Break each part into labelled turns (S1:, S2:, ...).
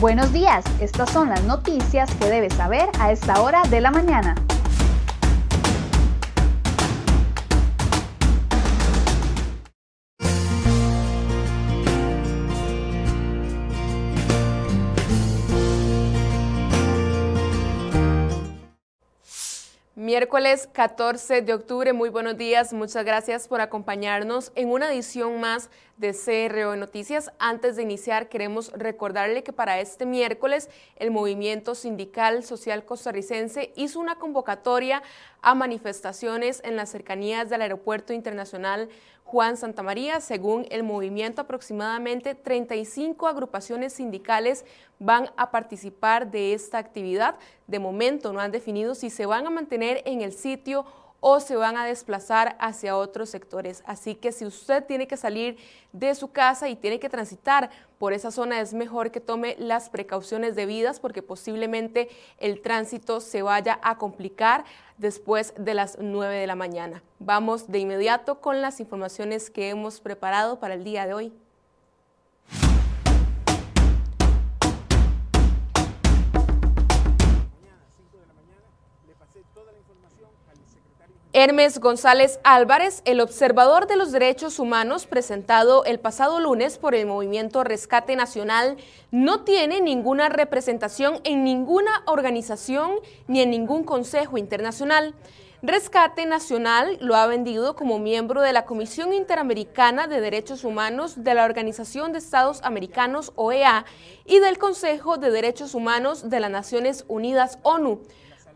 S1: Buenos días, estas son las noticias que debes saber a esta hora de la mañana.
S2: Miércoles 14 de octubre, muy buenos días, muchas gracias por acompañarnos en una edición más de CRO Noticias. Antes de iniciar, queremos recordarle que para este miércoles el Movimiento Sindical Social Costarricense hizo una convocatoria a manifestaciones en las cercanías del Aeropuerto Internacional Juan Santamaría. Según el movimiento, aproximadamente 35 agrupaciones sindicales van a participar de esta actividad. De momento no han definido si se van a mantener en el sitio o se van a desplazar hacia otros sectores. Así que si usted tiene que salir de su casa y tiene que transitar por esa zona, es mejor que tome las precauciones debidas porque posiblemente el tránsito se vaya a complicar después de las 9 de la mañana. Vamos de inmediato con las informaciones que hemos preparado para el día de hoy. Hermes González Álvarez, el observador de los derechos humanos presentado el pasado lunes por el movimiento Rescate Nacional, no tiene ninguna representación en ninguna organización ni en ningún consejo internacional. Rescate Nacional lo ha vendido como miembro de la Comisión Interamericana de Derechos Humanos de la Organización de Estados Americanos, OEA, y del Consejo de Derechos Humanos de las Naciones Unidas, ONU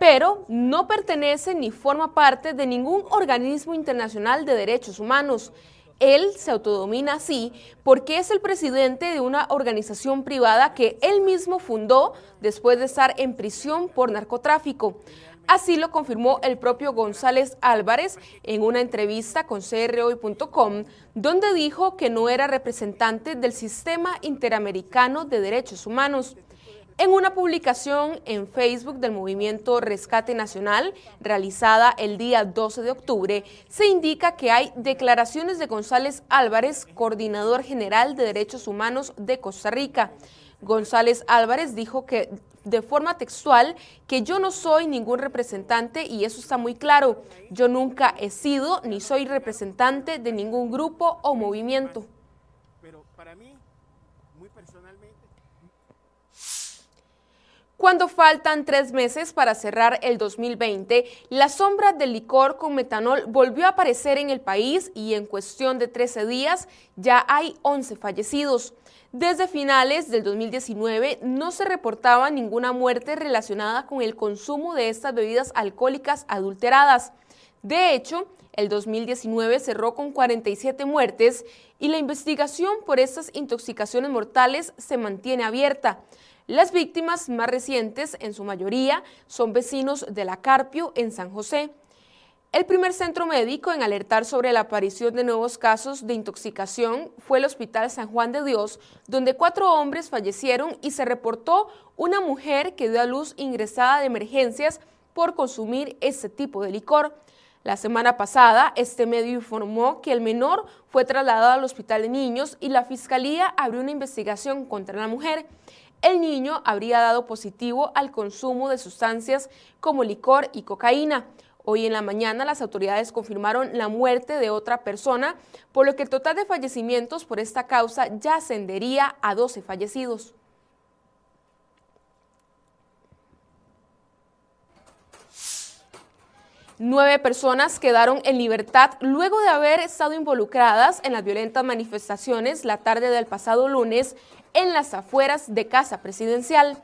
S2: pero no pertenece ni forma parte de ningún organismo internacional de derechos humanos. Él se autodomina así porque es el presidente de una organización privada que él mismo fundó después de estar en prisión por narcotráfico. Así lo confirmó el propio González Álvarez en una entrevista con CROI.com, donde dijo que no era representante del Sistema Interamericano de Derechos Humanos. En una publicación en Facebook del movimiento Rescate Nacional, realizada el día 12 de octubre, se indica que hay declaraciones de González Álvarez, coordinador general de derechos humanos de Costa Rica. González Álvarez dijo que de forma textual que yo no soy ningún representante y eso está muy claro. Yo nunca he sido ni soy representante de ningún grupo o movimiento. Pero para mí Cuando faltan tres meses para cerrar el 2020, la sombra del licor con metanol volvió a aparecer en el país y en cuestión de 13 días ya hay 11 fallecidos. Desde finales del 2019 no se reportaba ninguna muerte relacionada con el consumo de estas bebidas alcohólicas adulteradas. De hecho, el 2019 cerró con 47 muertes y la investigación por estas intoxicaciones mortales se mantiene abierta. Las víctimas más recientes, en su mayoría, son vecinos de la Carpio en San José. El primer centro médico en alertar sobre la aparición de nuevos casos de intoxicación fue el Hospital San Juan de Dios, donde cuatro hombres fallecieron y se reportó una mujer que dio a luz ingresada de emergencias por consumir este tipo de licor. La semana pasada, este medio informó que el menor fue trasladado al Hospital de Niños y la Fiscalía abrió una investigación contra la mujer el niño habría dado positivo al consumo de sustancias como licor y cocaína. Hoy en la mañana las autoridades confirmaron la muerte de otra persona, por lo que el total de fallecimientos por esta causa ya ascendería a 12 fallecidos. Nueve personas quedaron en libertad luego de haber estado involucradas en las violentas manifestaciones la tarde del pasado lunes en las afueras de Casa Presidencial.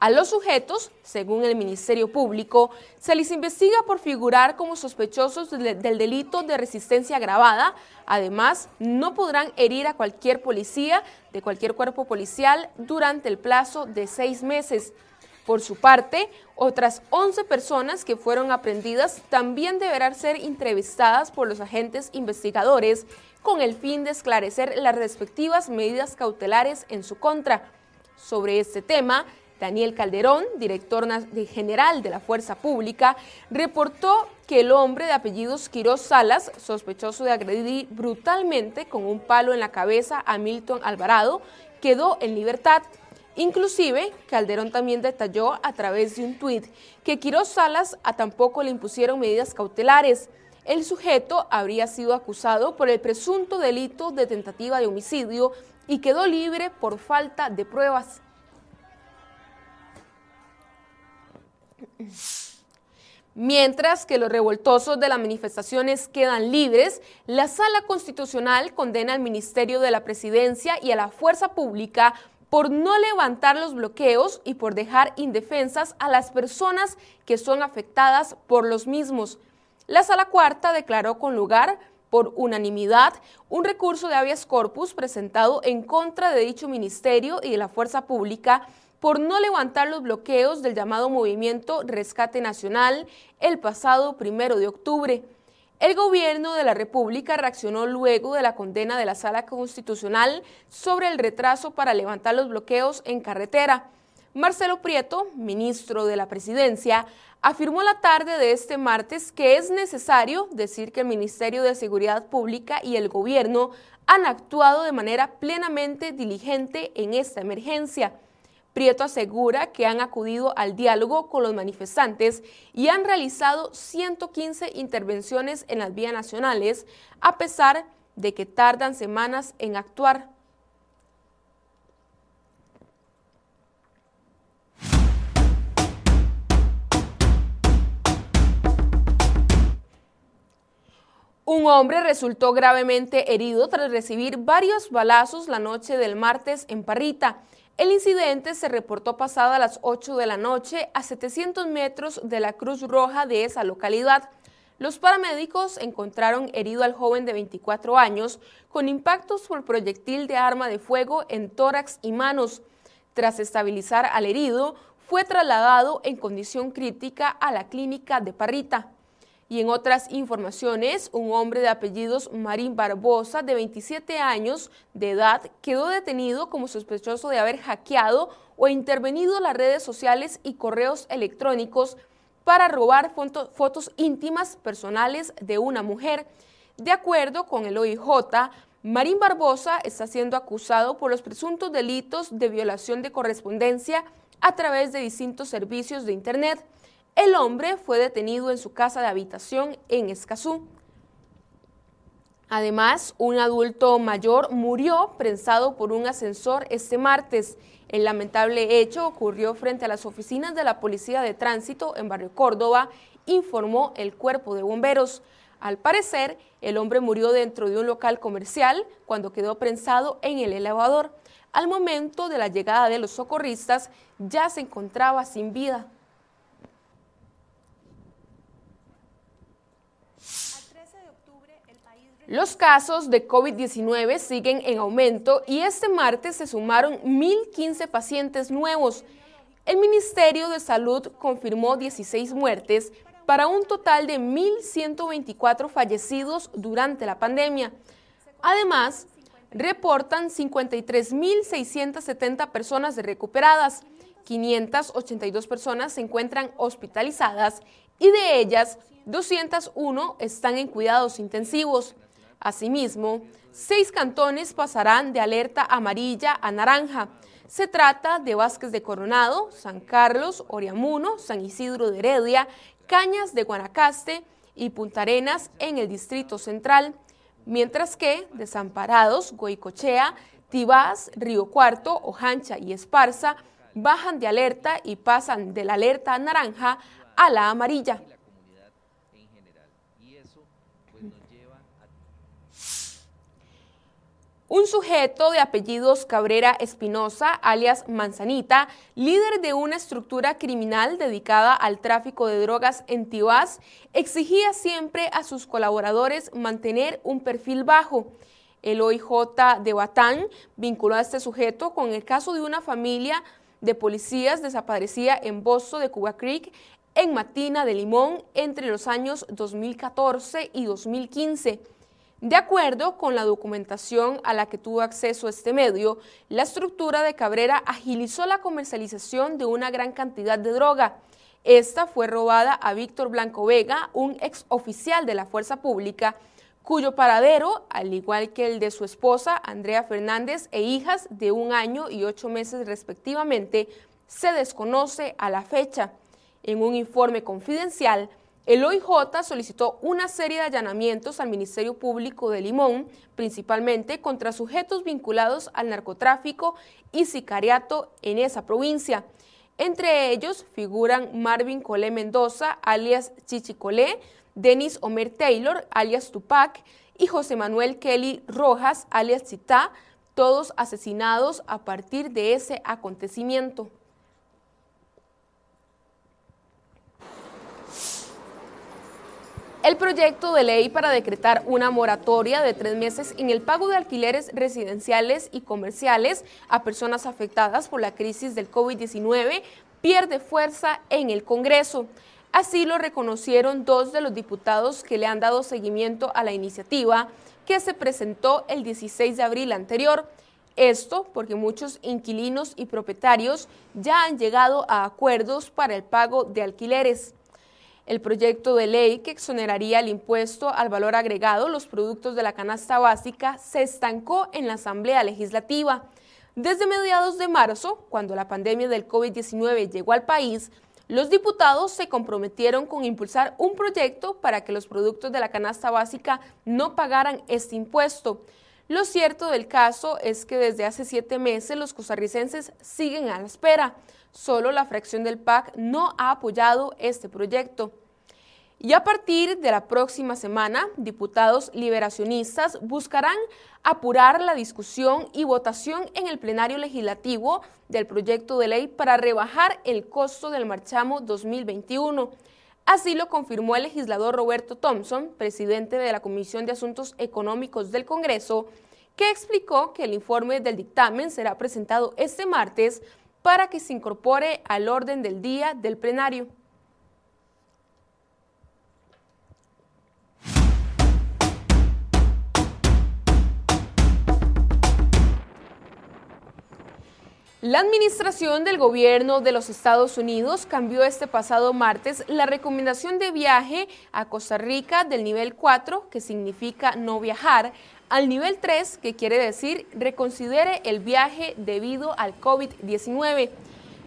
S2: A los sujetos, según el Ministerio Público, se les investiga por figurar como sospechosos del, delito de resistencia agravada. Además, no podrán herir a cualquier policía de cualquier cuerpo policial durante el plazo de seis meses. Por su parte, otras 11 personas que fueron aprendidas también deberán ser entrevistadas por los agentes investigadores con el fin de esclarecer las respectivas medidas cautelares en su contra. Sobre este tema, Daniel Calderón, director general de la Fuerza Pública, reportó que el hombre de apellidos Quiroz Salas, sospechoso de agredir brutalmente con un palo en la cabeza a Milton Alvarado, quedó en libertad Inclusive, Calderón también detalló a través de un tuit que Quiroz Salas a tampoco le impusieron medidas cautelares. El sujeto habría sido acusado por el presunto delito de tentativa de homicidio y quedó libre por falta de pruebas. Mientras que los revoltosos de las manifestaciones quedan libres, la Sala Constitucional condena al Ministerio de la Presidencia y a la Fuerza Pública por no levantar los bloqueos y por dejar indefensas a las personas que son afectadas por los mismos. La Sala Cuarta declaró con lugar por unanimidad un recurso de habeas corpus presentado en contra de dicho ministerio y de la fuerza pública por no levantar los bloqueos del llamado movimiento Rescate Nacional el pasado primero de octubre. El gobierno de la República reaccionó luego de la condena de la Sala Constitucional sobre el retraso para levantar los bloqueos en carretera. Marcelo Prieto, ministro de la Presidencia, afirmó la tarde de este martes que es necesario decir que el Ministerio de Seguridad Pública y el gobierno han actuado de manera plenamente diligente en esta emergencia. Prieto asegura que han acudido al diálogo con los manifestantes y han realizado 115 intervenciones en las vías nacionales, a pesar de que tardan semanas en actuar. Un hombre resultó gravemente herido tras recibir varios balazos la noche del martes en Parrita. El incidente se reportó pasada las 8 de la noche a 700 metros de la Cruz Roja de esa localidad. Los paramédicos encontraron herido al joven de 24 años con impactos por proyectil de arma de fuego en tórax y manos. Tras estabilizar al herido, fue trasladado en condición crítica a la clínica de Parrita. Y en otras informaciones, un hombre de apellidos Marín Barbosa, de 27 años de edad, quedó detenido como sospechoso de haber hackeado o intervenido las redes sociales y correos electrónicos para robar fotos íntimas personales de una mujer. De acuerdo con el OIJ, Marín Barbosa está siendo acusado por los presuntos delitos de violación de correspondencia a través de distintos servicios de Internet. El hombre fue detenido en su casa de habitación en Escazú. Además, un adulto mayor murió prensado por un ascensor este martes. El lamentable hecho ocurrió frente a las oficinas de la Policía de Tránsito en Barrio Córdoba, informó el cuerpo de bomberos. Al parecer, el hombre murió dentro de un local comercial cuando quedó prensado en el elevador. Al momento de la llegada de los socorristas, ya se encontraba sin vida. Los casos de COVID-19 siguen en aumento y este martes se sumaron 1.015 pacientes nuevos. El Ministerio de Salud confirmó 16 muertes para un total de 1.124 fallecidos durante la pandemia. Además, reportan 53.670 personas recuperadas, 582 personas se encuentran hospitalizadas y de ellas 201 están en cuidados intensivos. Asimismo, seis cantones pasarán de alerta amarilla a naranja. Se trata de Vázquez de Coronado, San Carlos, Oriamuno, San Isidro de Heredia, Cañas de Guanacaste y Punta Arenas en el Distrito Central, mientras que Desamparados, Goicochea, Tibás, Río Cuarto, Ojancha y Esparza bajan de alerta y pasan de la alerta naranja a la amarilla. Un sujeto de apellidos Cabrera Espinosa, alias Manzanita, líder de una estructura criminal dedicada al tráfico de drogas en Tibás, exigía siempre a sus colaboradores mantener un perfil bajo. El OIJ de Batán vinculó a este sujeto con el caso de una familia de policías desaparecida en Bozo de Cuba Creek en Matina de Limón entre los años 2014 y 2015. De acuerdo con la documentación a la que tuvo acceso este medio, la estructura de Cabrera agilizó la comercialización de una gran cantidad de droga. Esta fue robada a Víctor Blanco Vega, un ex oficial de la Fuerza Pública, cuyo paradero, al igual que el de su esposa, Andrea Fernández, e hijas de un año y ocho meses respectivamente, se desconoce a la fecha. En un informe confidencial, el OIJ solicitó una serie de allanamientos al Ministerio Público de Limón, principalmente contra sujetos vinculados al narcotráfico y sicariato en esa provincia. Entre ellos figuran Marvin Colé Mendoza, alias Chichicolé, Denis Omer Taylor, alias Tupac, y José Manuel Kelly Rojas, alias Chita, todos asesinados a partir de ese acontecimiento. El proyecto de ley para decretar una moratoria de tres meses en el pago de alquileres residenciales y comerciales a personas afectadas por la crisis del COVID-19 pierde fuerza en el Congreso. Así lo reconocieron dos de los diputados que le han dado seguimiento a la iniciativa que se presentó el 16 de abril anterior. Esto porque muchos inquilinos y propietarios ya han llegado a acuerdos para el pago de alquileres. El proyecto de ley que exoneraría el impuesto al valor agregado los productos de la canasta básica se estancó en la Asamblea Legislativa. Desde mediados de marzo, cuando la pandemia del COVID-19 llegó al país, los diputados se comprometieron con impulsar un proyecto para que los productos de la canasta básica no pagaran este impuesto. Lo cierto del caso es que desde hace siete meses los costarricenses siguen a la espera. Solo la fracción del PAC no ha apoyado este proyecto. Y a partir de la próxima semana, diputados liberacionistas buscarán apurar la discusión y votación en el plenario legislativo del proyecto de ley para rebajar el costo del marchamo 2021. Así lo confirmó el legislador Roberto Thompson, presidente de la Comisión de Asuntos Económicos del Congreso, que explicó que el informe del dictamen será presentado este martes para que se incorpore al orden del día del plenario. La administración del gobierno de los Estados Unidos cambió este pasado martes la recomendación de viaje a Costa Rica del nivel 4, que significa no viajar, al nivel 3, que quiere decir reconsidere el viaje debido al COVID-19.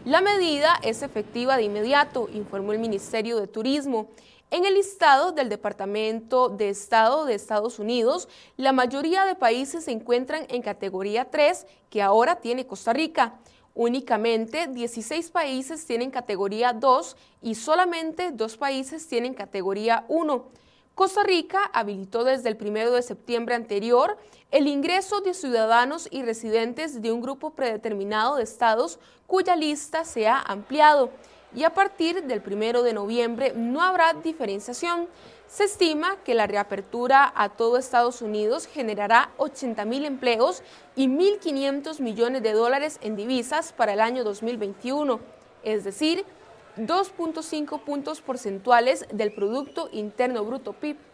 S2: La medida es efectiva de inmediato, informó el Ministerio de Turismo. En el listado del Departamento de Estado de Estados Unidos, la mayoría de países se encuentran en categoría 3, que ahora tiene Costa Rica. Únicamente 16 países tienen categoría 2 y solamente dos países tienen categoría 1. Costa Rica habilitó desde el 1 de septiembre anterior el ingreso de ciudadanos y residentes de un grupo predeterminado de estados cuya lista se ha ampliado y a partir del 1 de noviembre no habrá diferenciación. Se estima que la reapertura a todo Estados Unidos generará 80 mil empleos y 1.500 millones de dólares en divisas para el año 2021, es decir, 2.5 puntos porcentuales del Producto Interno Bruto PIB.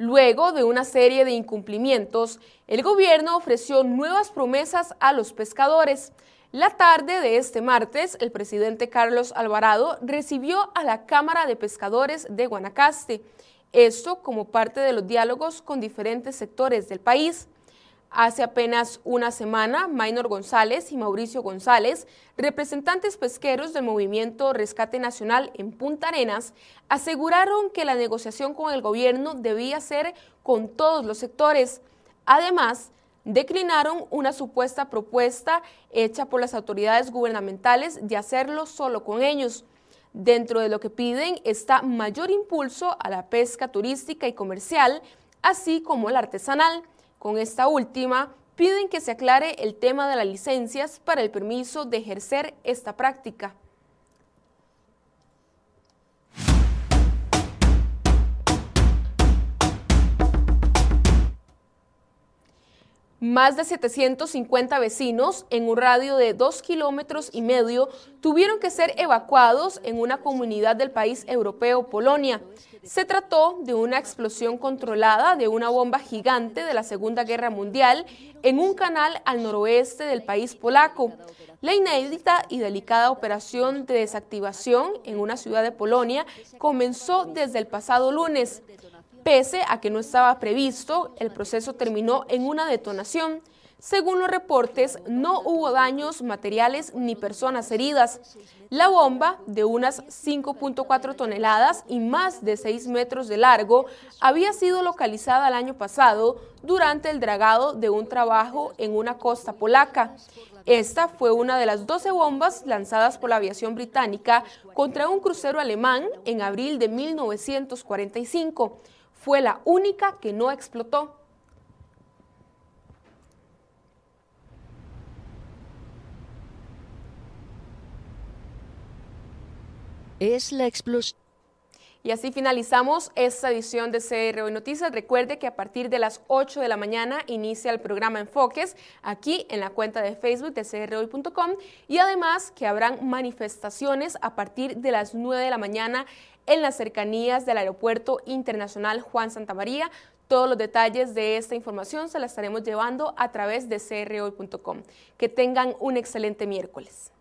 S2: Luego de una serie de incumplimientos, el gobierno ofreció nuevas promesas a los pescadores. La tarde de este martes, el presidente Carlos Alvarado recibió a la Cámara de Pescadores de Guanacaste, esto como parte de los diálogos con diferentes sectores del país. Hace apenas una semana, Maynor González y Mauricio González, representantes pesqueros del movimiento Rescate Nacional en Punta Arenas, aseguraron que la negociación con el gobierno debía ser con todos los sectores. Además, declinaron una supuesta propuesta hecha por las autoridades gubernamentales de hacerlo solo con ellos. Dentro de lo que piden está mayor impulso a la pesca turística y comercial, así como la artesanal. Con esta última, piden que se aclare el tema de las licencias para el permiso de ejercer esta práctica. Más de 750 vecinos en un radio de dos kilómetros y medio tuvieron que ser evacuados en una comunidad del país europeo, Polonia. Se trató de una explosión controlada de una bomba gigante de la Segunda Guerra Mundial en un canal al noroeste del país polaco. La inédita y delicada operación de desactivación en una ciudad de Polonia comenzó desde el pasado lunes. Pese a que no estaba previsto, el proceso terminó en una detonación. Según los reportes, no hubo daños materiales ni personas heridas. La bomba, de unas 5.4 toneladas y más de 6 metros de largo, había sido localizada el año pasado durante el dragado de un trabajo en una costa polaca. Esta fue una de las 12 bombas lanzadas por la aviación británica contra un crucero alemán en abril de 1945 fue la única que no explotó.
S3: Es la explosión.
S2: Y así finalizamos esta edición de CR Noticias. Recuerde que a partir de las 8 de la mañana inicia el programa Enfoques aquí en la cuenta de Facebook de crhoy.com y además que habrán manifestaciones a partir de las 9 de la mañana en las cercanías del Aeropuerto Internacional Juan Santa María. Todos los detalles de esta información se la estaremos llevando a través de crhoy.com. Que tengan un excelente miércoles.